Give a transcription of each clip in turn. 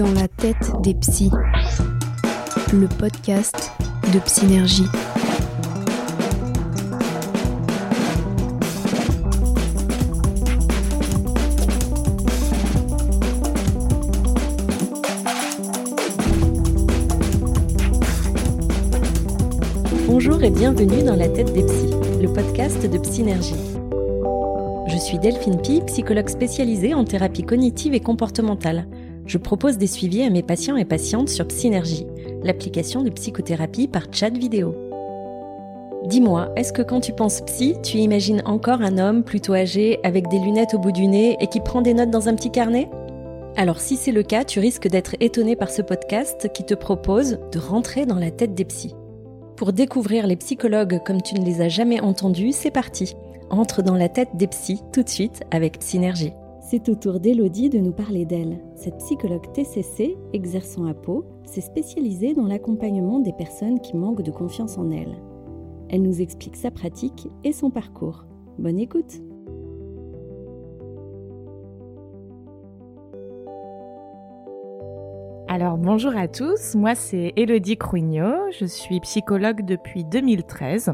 Dans la tête des psys, le podcast de Psynergie. Bonjour et bienvenue dans la tête des psys, le podcast de Psynergie. Je suis Delphine Pi, psychologue spécialisée en thérapie cognitive et comportementale. Je propose des suivis à mes patients et patientes sur Psynergie, l'application de psychothérapie par chat vidéo. Dis-moi, est-ce que quand tu penses psy, tu imagines encore un homme plutôt âgé avec des lunettes au bout du nez et qui prend des notes dans un petit carnet? Alors si c'est le cas, tu risques d'être étonné par ce podcast qui te propose de rentrer dans la tête des psys. Pour découvrir les psychologues comme tu ne les as jamais entendus, c'est parti. Entre dans la tête des psys tout de suite avec Synergie. C'est au tour d'Elodie de nous parler d'elle. Cette psychologue TCC, exerçant à Pau, s'est spécialisée dans l'accompagnement des personnes qui manquent de confiance en elles. Elle nous explique sa pratique et son parcours. Bonne écoute Alors bonjour à tous, moi c'est Elodie Cruignot, je suis psychologue depuis 2013.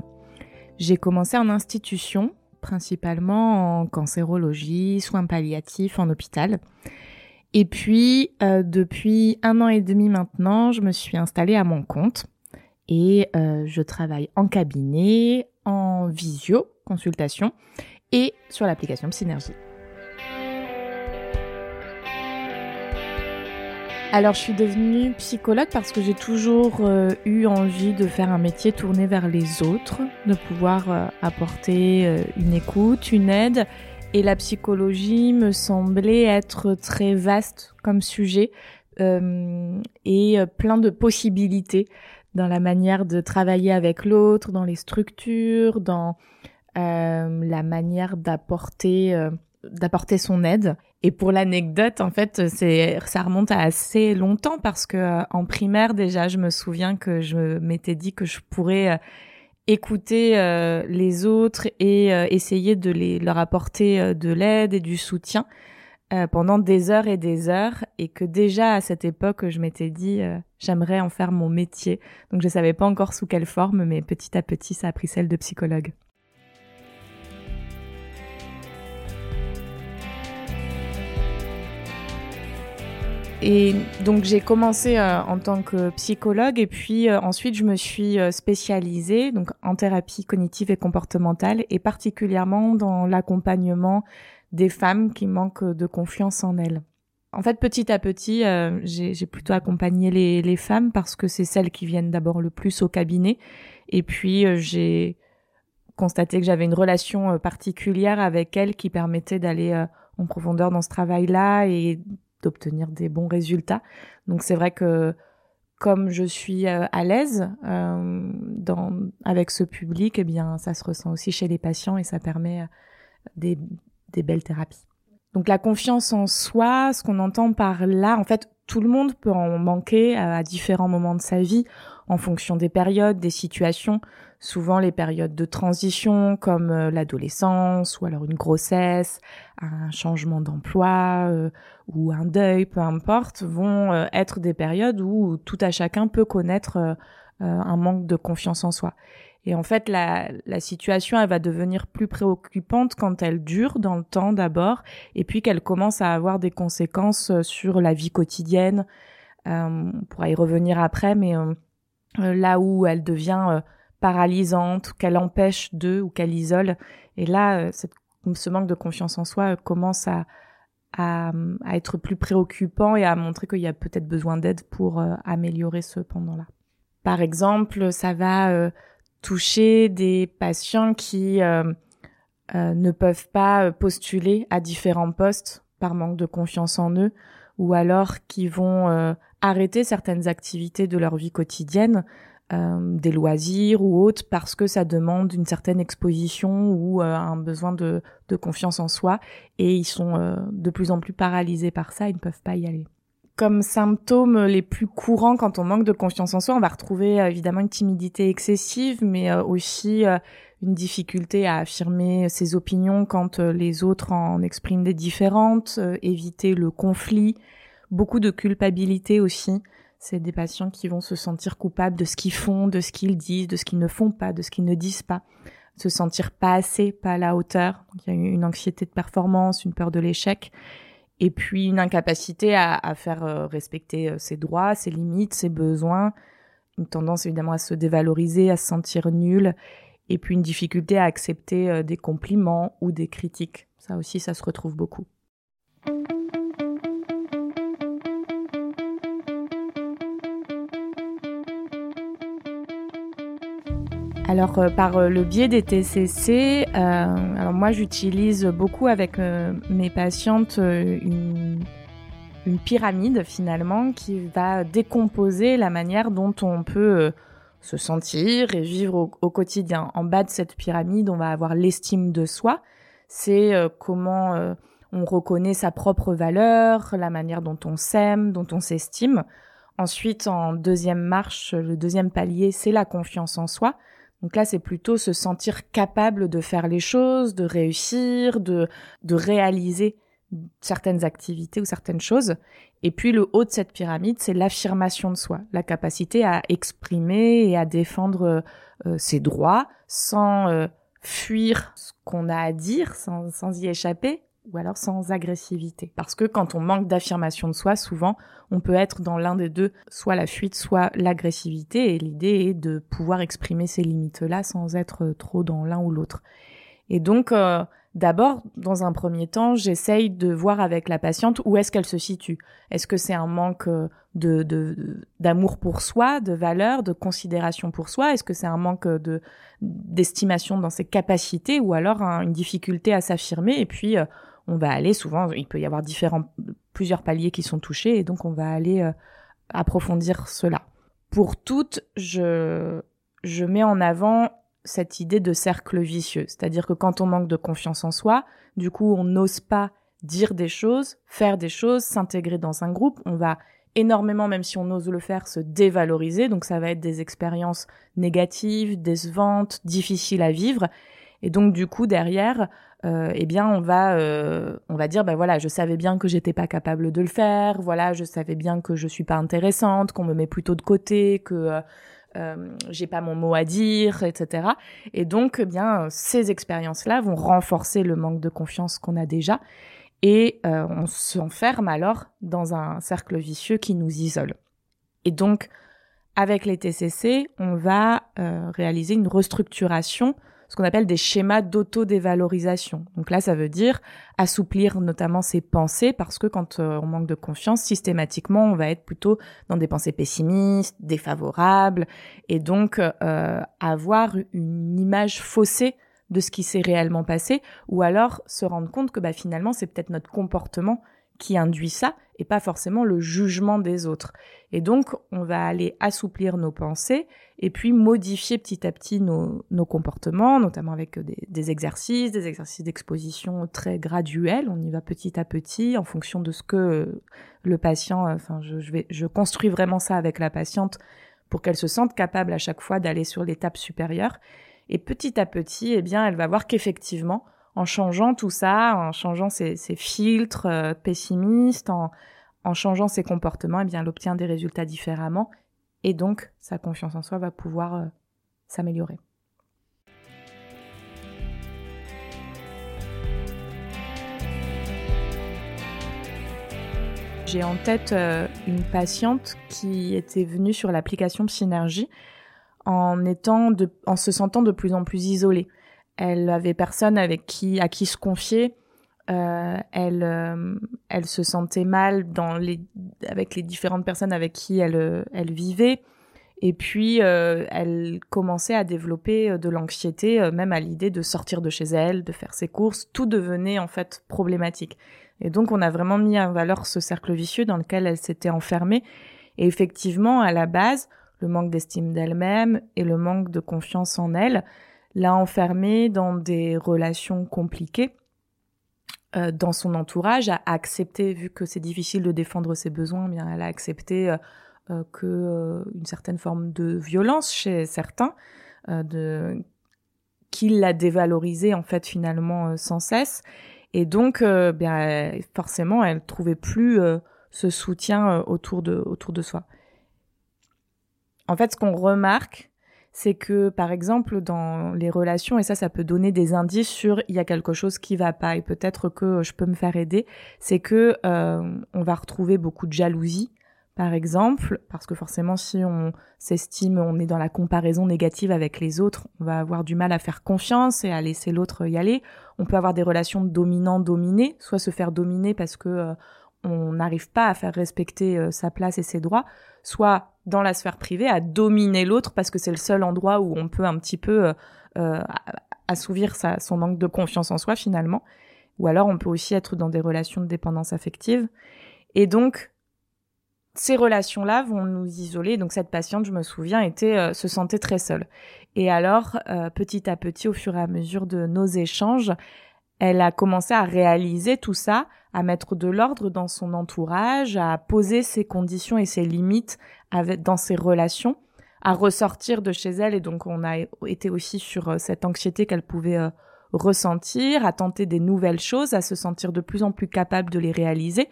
J'ai commencé en institution, principalement en cancérologie, soins palliatifs en hôpital. Et puis euh, depuis un an et demi maintenant, je me suis installée à mon compte et euh, je travaille en cabinet, en visio, consultation et sur l'application Synergie. Alors, je suis devenue psychologue parce que j'ai toujours euh, eu envie de faire un métier tourné vers les autres, de pouvoir euh, apporter euh, une écoute, une aide. Et la psychologie me semblait être très vaste comme sujet et plein de possibilités dans la manière de travailler avec l'autre, dans les structures, dans la manière d'apporter d'apporter son aide. Et pour l'anecdote, en fait, c'est ça remonte à assez longtemps parce que euh, en primaire déjà, je me souviens que je m'étais dit que je pourrais euh, écouter euh, les autres et essayer de les leur apporter de l'aide et du soutien pendant des heures et des heures et que déjà à cette époque, je m'étais dit j'aimerais en faire mon métier. Donc je savais pas encore sous quelle forme, mais petit à petit, ça a pris celle de psychologue. Et donc j'ai commencé euh, en tant que psychologue et puis euh, ensuite je me suis euh, spécialisée donc en thérapie cognitive et comportementale et particulièrement dans l'accompagnement des femmes qui manquent de confiance en elles. En fait, petit à petit, j'ai plutôt accompagné les, les, femmes parce que c'est celles qui viennent d'abord le plus au cabinet. Et puis, j'ai constaté que j'avais une relation particulière avec elles qui permettait d'aller en profondeur dans ce travail-là et d'obtenir des bons résultats. Donc c'est vrai que comme je suis euh, à l'aise euh, avec ce public, eh bien ça se ressent aussi chez les patients et ça permet euh, des belles thérapies. Donc la confiance en soi, ce qu'on entend par là, en fait, tout le monde peut en manquer à différents moments de sa vie en fonction des périodes, des situations souvent les périodes de transition comme euh, l'adolescence ou alors une grossesse, un changement d'emploi euh, ou un deuil, peu importe, vont euh, être des périodes où tout à chacun peut connaître un manque de confiance en soi. Et en fait, la, la situation, elle va devenir plus préoccupante quand elle dure dans le temps d'abord, et puis qu'elle commence à avoir des conséquences sur la vie quotidienne. on pourra y revenir après, mais là où elle devient paralysante, qu'elle empêche d'eux ou qu'elle isole. Et là, euh, ce manque de confiance en soi euh, commence à, à, être plus préoccupant et à montrer qu'il y a peut-être besoin d'aide pour euh, améliorer ce pendant-là. Par exemple, ça va toucher des patients qui ne peuvent pas postuler à différents postes par manque de confiance en eux ou alors qui vont arrêter certaines activités de leur vie quotidienne euh, des loisirs ou autres parce que ça demande une certaine exposition ou euh, un besoin de, de, confiance en soi et ils sont euh, de plus en plus paralysés par ça, ils ne peuvent pas y aller. Comme symptômes les plus courants quand on manque de confiance en soi, on va retrouver évidemment une timidité excessive, mais aussi une difficulté à affirmer ses opinions quand les autres en expriment des différentes, éviter le conflit, beaucoup de culpabilité aussi. C'est des patients qui vont se sentir coupables de ce qu'ils font, de ce qu'ils disent, de ce qu'ils ne font pas, de ce qu'ils ne disent pas, se sentir pas assez, pas à la hauteur. Il y a une anxiété de performance, une peur de l'échec, et puis une incapacité à, faire euh, respecter euh, ses droits, ses limites, ses besoins, une tendance évidemment à se dévaloriser, à se sentir nul, et puis une difficulté à accepter euh, des compliments ou des critiques. Ça aussi, ça se retrouve beaucoup. Alors euh, par euh, le biais des TCC, euh, alors moi j'utilise beaucoup avec mes patientes une, pyramide finalement qui va décomposer la manière dont on peut se sentir et vivre au, quotidien. En bas de cette pyramide, on va avoir l'estime de soi. C'est comment on reconnaît sa propre valeur, la manière dont on s'aime, dont on s'estime. Ensuite, en deuxième marche, le deuxième palier, c'est la confiance en soi. Donc là, c'est plutôt se sentir capable de faire les choses, de réussir, de, de réaliser certaines activités ou certaines choses. Et puis le haut de cette pyramide, c'est l'affirmation de soi, la capacité à exprimer et à défendre euh, ses droits sans euh, fuir ce qu'on a à dire, sans, sans y échapper, ou alors sans agressivité. Parce que quand on manque d'affirmation de soi, souvent, on peut être dans l'un des deux, soit la fuite, soit l'agressivité, et l'idée est de pouvoir exprimer ces limites-là sans être trop dans l'un ou l'autre. Et donc, euh, d'abord, dans un premier temps, j'essaye de voir avec la patiente où est-ce qu'elle se situe. Est-ce que c'est un manque euh, de d'amour pour soi, de valeur, de considération pour soi? Est-ce que c'est un manque de d'estimation dans ses capacités, ou alors une difficulté à s'affirmer? Et puis, euh, on va aller souvent, il peut y avoir différents, plusieurs paliers qui sont touchés, et donc on va aller euh, approfondir cela. Pour toutes, je, je mets en avant cette idée de cercle vicieux, c'est-à-dire que quand on manque de confiance en soi, du coup on n'ose pas dire des choses, faire des choses, s'intégrer dans un groupe, on va énormément, même si on ose le faire, se dévaloriser, donc ça va être des expériences négatives, décevantes, difficiles à vivre, et donc du coup derrière, euh, eh bien on va euh, on va dire ben voilà je savais bien que j'étais pas capable de le faire. Voilà je savais bien que je suis pas intéressante qu'on me met plutôt de côté que euh, euh j'ai pas mon mot à dire etc et donc eh bien ces expériences là vont renforcer le manque de confiance qu'on a déjà. Et on s'enferme alors dans un cercle vicieux qui nous isole. Et donc avec les TCC on va réaliser une restructuration ce qu'on appelle des schémas d'auto-dévalorisation. Donc là, ça veut dire assouplir notamment ses pensées parce que quand euh, on manque de confiance, systématiquement, on va être plutôt dans des pensées pessimistes, défavorables, et donc euh, avoir une image faussée de ce qui s'est réellement passé, ou alors se rendre compte que bah, finalement, c'est peut-être notre comportement qui induit ça et pas forcément le jugement des autres. Et donc, on va aller assouplir nos pensées et puis modifier petit à petit nos, comportements, notamment avec des, exercices, des exercices d'exposition très graduels. On y va petit à petit en fonction de ce que le patient, enfin, je, je vais, je construis vraiment ça avec la patiente pour qu'elle se sente capable à chaque fois d'aller sur l'étape supérieure. Et petit à petit, eh bien, elle va voir qu'effectivement, en changeant tout ça, en changeant ses, filtres euh, pessimistes, en, changeant ses comportements, eh bien, elle obtient des résultats différemment et donc sa confiance en soi va pouvoir euh, s'améliorer. J'ai en tête euh, une patiente qui était venue sur l'application Synergie en étant en se sentant de plus en plus isolée. Elle avait personne avec qui à qui se confier. Euh, elle euh, elle se sentait mal dans les avec les différentes personnes avec qui elle elle vivait. Et puis euh, elle commençait à développer de l'anxiété, même à l'idée de sortir de chez elle, de faire ses courses. Tout devenait en fait problématique. Et donc on a vraiment mis en valeur ce cercle vicieux dans lequel elle s'était enfermée. Et effectivement, à la base, le manque d'estime d'elle-même et le manque de confiance en elle, l'a enfermée dans des relations compliquées euh, dans son entourage, a accepté, vu que c'est difficile de défendre ses besoins, eh bien elle a accepté euh, euh que euh, une certaine forme de violence chez certains, de qu'il l'a dévalorisé en fait finalement sans cesse, et donc bien forcément elle trouvait plus ce soutien autour de, autour de soi. En fait, ce qu'on remarque, c'est que par exemple dans les relations et ça ça peut donner des indices sur il y a quelque chose qui va pas et peut-être que je peux me faire aider c'est que euh, on va retrouver beaucoup de jalousie par exemple parce que forcément si on s'estime on est dans la comparaison négative avec les autres on va avoir du mal à faire confiance et à laisser l'autre y aller. On peut avoir des relations dominant dominé soit se faire dominer parce que euh, on n'arrive pas à faire respecter euh, sa place et ses droits, soit dans la sphère privée à dominer l'autre parce que c'est le seul endroit où on peut un petit peu euh, euh, assouvir son manque de confiance en soi finalement. Ou alors on peut aussi être dans des relations de dépendance affective. Et donc ces relations-là vont nous isoler. Donc cette patiente, je me souviens, était se sentait très seule. Et alors petit à petit, au fur et à mesure de nos échanges, elle a commencé à réaliser tout ça, à mettre de l'ordre dans son entourage, à poser ses conditions et ses limites dans ses relations, à ressortir de chez elle. Et donc, on a été aussi sur euh, cette anxiété qu'elle pouvait euh, ressentir, à tenter des nouvelles choses, à se sentir de plus en plus capable de les réaliser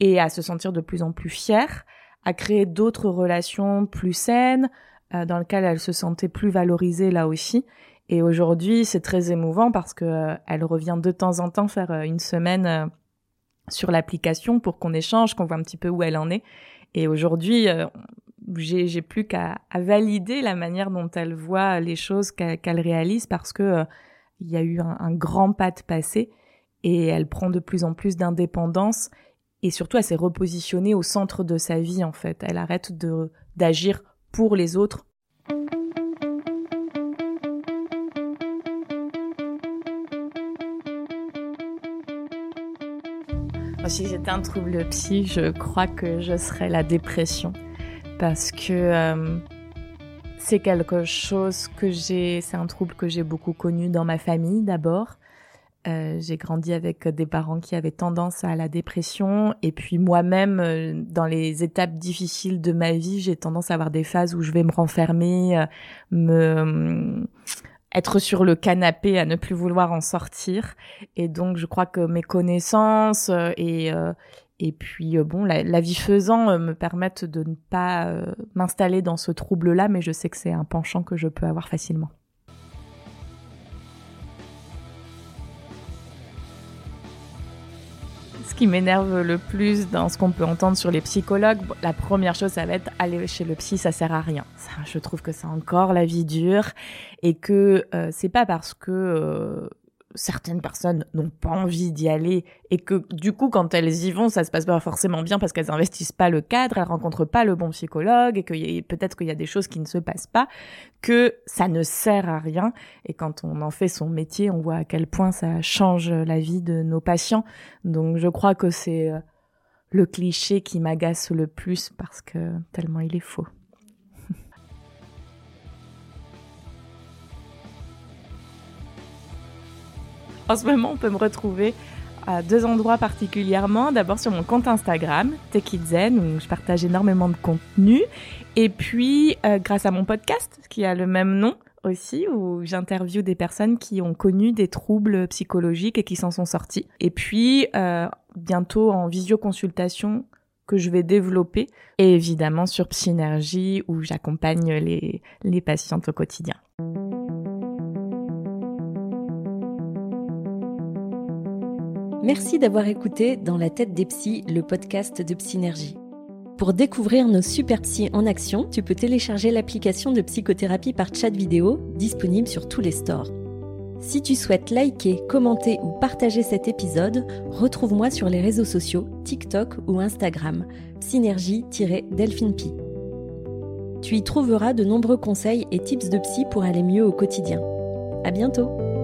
et à se sentir de plus en plus fière, à créer d'autres relations plus saines, euh, dans lesquelles elle se sentait plus valorisée là aussi. Et aujourd'hui, c'est très émouvant parce que euh, elle revient de temps en temps faire euh, une semaine euh, sur l'application pour qu'on échange, qu'on voit un petit peu où elle en est. Et aujourd'hui, j'ai plus qu'à valider la manière dont elle voit les choses qu'elle réalise parce que il y a eu un, un, grand pas de passé et elle prend de plus en plus d'indépendance et surtout elle s'est repositionnée au centre de sa vie en fait. Elle arrête de d'agir pour les autres si j'étais un trouble psy, je crois que je serais la dépression. Parce que euh, c'est quelque chose que j'ai, c'est un trouble que j'ai beaucoup connu dans ma famille d'abord. Euh, j'ai grandi avec des parents qui avaient tendance à la dépression et puis moi-même euh, dans les étapes difficiles de ma vie j'ai tendance à avoir des phases où je vais me renfermer me être sur le canapé à ne plus vouloir en sortir. Et donc, je crois que mes connaissances euh, et euh, et puis euh, bon, la, vie faisant me permettent de ne pas m'installer dans ce trouble-là, mais je sais que c'est un penchant que je peux avoir facilement. Qui m'énerve le plus dans ce qu'on peut entendre sur les psychologues, la première chose, ça va être aller chez le psy, ça sert à rien. Je trouve que c'est encore la vie dure et que euh, c'est pas parce que euh, certaines personnes n'ont pas envie d'y aller et que du coup quand elles y vont ça se passe pas forcément bien parce qu'elles investissent pas le cadre, elles rencontrent pas le bon psychologue et que peut-être qu'il y a des choses qui ne se passent pas, que ça ne sert à rien et quand on en fait son métier, on voit à quel point ça change la vie de nos patients. Donc je crois que c'est euh, le cliché qui m'agace le plus parce que tellement il est faux. En ce moment, on peut me retrouver à deux endroits particulièrement. D'abord sur mon compte Instagram, Techizen, où je partage énormément de contenu. Et puis, euh, grâce à mon podcast, qui a le même nom aussi, où j'interviewe des personnes qui ont connu des troubles psychologiques et qui s'en sont sortis. Et puis, euh, bientôt en visioconsultation que je vais développer. Et évidemment sur Psynergie, où j'accompagne les, les patientes au quotidien. Merci d'avoir écouté Dans la tête des psys, le podcast de Psynergie. Pour découvrir nos super psys en action, tu peux télécharger l'application de psychothérapie par chat vidéo disponible sur tous les stores. Si tu souhaites liker, commenter ou partager cet épisode, retrouve-moi sur les réseaux sociaux TikTok ou Instagram, synergie-delphinepi. Tu y trouveras de nombreux conseils et tips de psy pour aller mieux au quotidien. À bientôt!